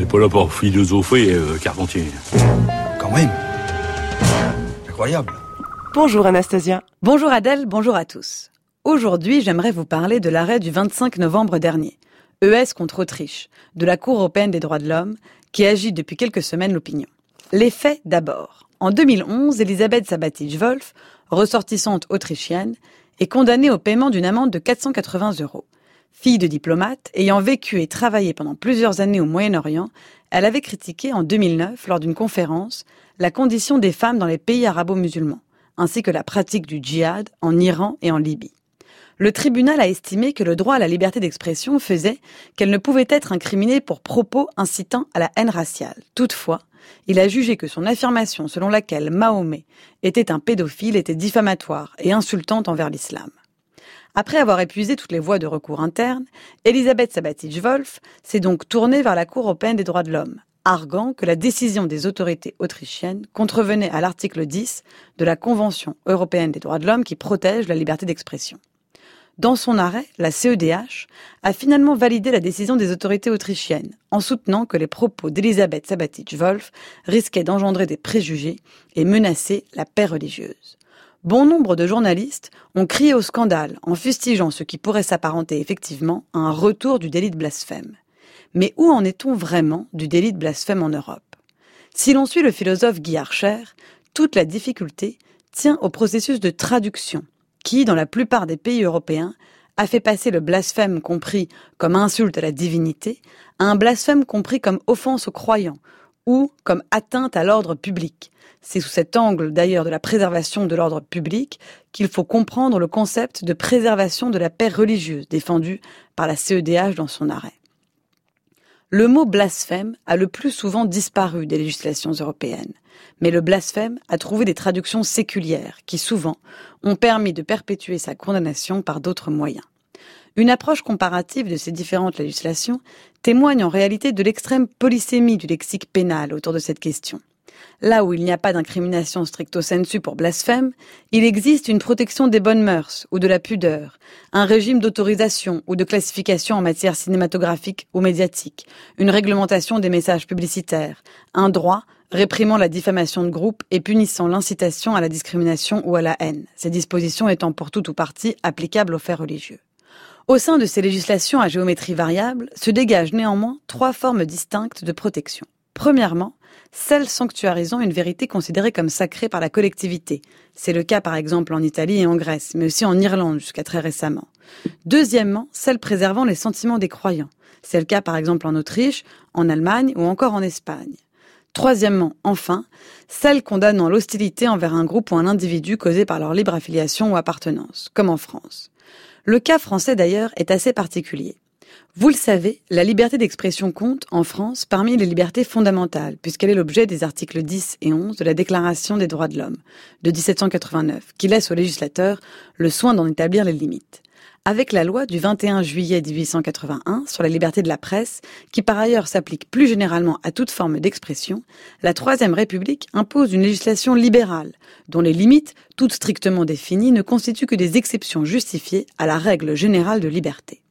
n'est pas là pour philosopher, euh, Carpentier. Quand même. Incroyable. Bonjour Anastasia. Bonjour Adèle, bonjour à tous. Aujourd'hui, j'aimerais vous parler de l'arrêt du 25 novembre dernier, ES contre Autriche, de la Cour européenne des droits de l'homme, qui agit depuis quelques semaines l'opinion. Les faits d'abord. En 2011, Elisabeth Sabatic-Wolf, ressortissante autrichienne, est condamnée au paiement d'une amende de 480 euros. Fille de diplomate, ayant vécu et travaillé pendant plusieurs années au Moyen-Orient, elle avait critiqué en 2009, lors d'une conférence, la condition des femmes dans les pays arabo-musulmans, ainsi que la pratique du djihad en Iran et en Libye. Le tribunal a estimé que le droit à la liberté d'expression faisait qu'elle ne pouvait être incriminée pour propos incitant à la haine raciale. Toutefois, il a jugé que son affirmation selon laquelle Mahomet était un pédophile était diffamatoire et insultante envers l'islam. Après avoir épuisé toutes les voies de recours internes, Elisabeth Sabatic-Wolf s'est donc tournée vers la Cour européenne des droits de l'homme, arguant que la décision des autorités autrichiennes contrevenait à l'article 10 de la Convention européenne des droits de l'homme qui protège la liberté d'expression. Dans son arrêt, la CEDH a finalement validé la décision des autorités autrichiennes en soutenant que les propos d'Elisabeth Sabatic-Wolf risquaient d'engendrer des préjugés et menacer la paix religieuse. Bon nombre de journalistes ont crié au scandale en fustigeant ce qui pourrait s'apparenter effectivement à un retour du délit de blasphème. Mais où en est-on vraiment du délit de blasphème en Europe? Si l'on suit le philosophe Guy Archer, toute la difficulté tient au processus de traduction qui, dans la plupart des pays européens, a fait passer le blasphème compris comme insulte à la divinité à un blasphème compris comme offense aux croyants ou comme atteinte à l'ordre public. C'est sous cet angle d'ailleurs de la préservation de l'ordre public qu'il faut comprendre le concept de préservation de la paix religieuse défendu par la CEDH dans son arrêt. Le mot blasphème a le plus souvent disparu des législations européennes, mais le blasphème a trouvé des traductions séculières qui souvent ont permis de perpétuer sa condamnation par d'autres moyens. Une approche comparative de ces différentes législations témoigne en réalité de l'extrême polysémie du lexique pénal autour de cette question. Là où il n'y a pas d'incrimination stricto sensu pour blasphème, il existe une protection des bonnes mœurs ou de la pudeur, un régime d'autorisation ou de classification en matière cinématographique ou médiatique, une réglementation des messages publicitaires, un droit réprimant la diffamation de groupe et punissant l'incitation à la discrimination ou à la haine, ces dispositions étant pour tout ou partie applicables aux faits religieux. Au sein de ces législations à géométrie variable se dégagent néanmoins trois formes distinctes de protection. Premièrement, celle sanctuarisant une vérité considérée comme sacrée par la collectivité. C'est le cas par exemple en Italie et en Grèce, mais aussi en Irlande jusqu'à très récemment. Deuxièmement, celle préservant les sentiments des croyants. C'est le cas par exemple en Autriche, en Allemagne ou encore en Espagne. Troisièmement, enfin, celle condamnant l'hostilité envers un groupe ou un individu causé par leur libre affiliation ou appartenance, comme en France. Le cas français d'ailleurs est assez particulier. Vous le savez, la liberté d'expression compte en France parmi les libertés fondamentales, puisqu'elle est l'objet des articles 10 et 11 de la Déclaration des droits de l'homme de 1789, qui laisse au législateur le soin d'en établir les limites. Avec la loi du 21 juillet 1881 sur la liberté de la presse, qui par ailleurs s'applique plus généralement à toute forme d'expression, la Troisième République impose une législation libérale, dont les limites, toutes strictement définies, ne constituent que des exceptions justifiées à la règle générale de liberté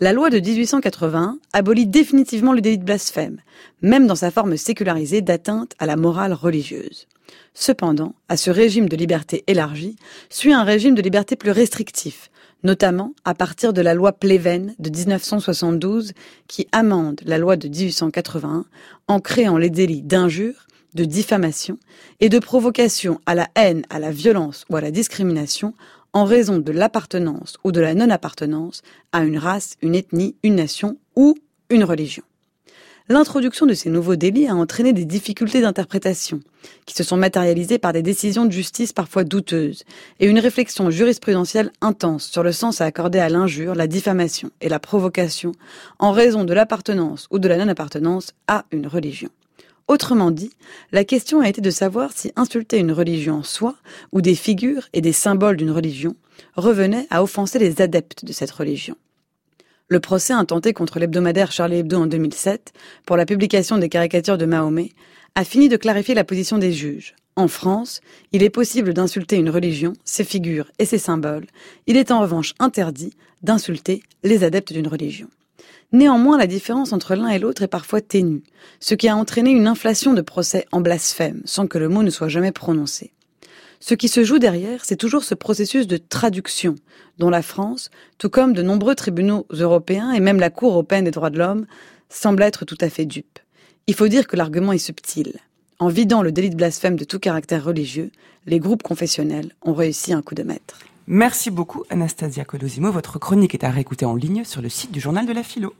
la loi de 1881 abolit définitivement le délit de blasphème, même dans sa forme sécularisée d'atteinte à la morale religieuse. Cependant, à ce régime de liberté élargi suit un régime de liberté plus restrictif, notamment à partir de la loi Pleven de 1972 qui amende la loi de 1881 en créant les délits d'injure, de diffamation et de provocation à la haine, à la violence ou à la discrimination en raison de l'appartenance ou de la non-appartenance à une race, une ethnie, une nation ou une religion. L'introduction de ces nouveaux délits a entraîné des difficultés d'interprétation, qui se sont matérialisées par des décisions de justice parfois douteuses, et une réflexion jurisprudentielle intense sur le sens à accorder à l'injure, la diffamation et la provocation en raison de l'appartenance ou de la non-appartenance à une religion. Autrement dit, la question a été de savoir si insulter une religion en soi, ou des figures et des symboles d'une religion, revenait à offenser les adeptes de cette religion. Le procès intenté contre l'hebdomadaire Charlie Hebdo en 2007, pour la publication des caricatures de Mahomet, a fini de clarifier la position des juges. En France, il est possible d'insulter une religion, ses figures et ses symboles. Il est en revanche interdit d'insulter les adeptes d'une religion. Néanmoins, la différence entre l'un et l'autre est parfois ténue, ce qui a entraîné une inflation de procès en blasphème, sans que le mot ne soit jamais prononcé. Ce qui se joue derrière, c'est toujours ce processus de traduction, dont la France, tout comme de nombreux tribunaux européens et même la Cour européenne des droits de l'homme, semble être tout à fait dupe. Il faut dire que l'argument est subtil. En vidant le délit de blasphème de tout caractère religieux, les groupes confessionnels ont réussi un coup de maître. Merci beaucoup Anastasia Colosimo. Votre chronique est à réécouter en ligne sur le site du journal de la philo.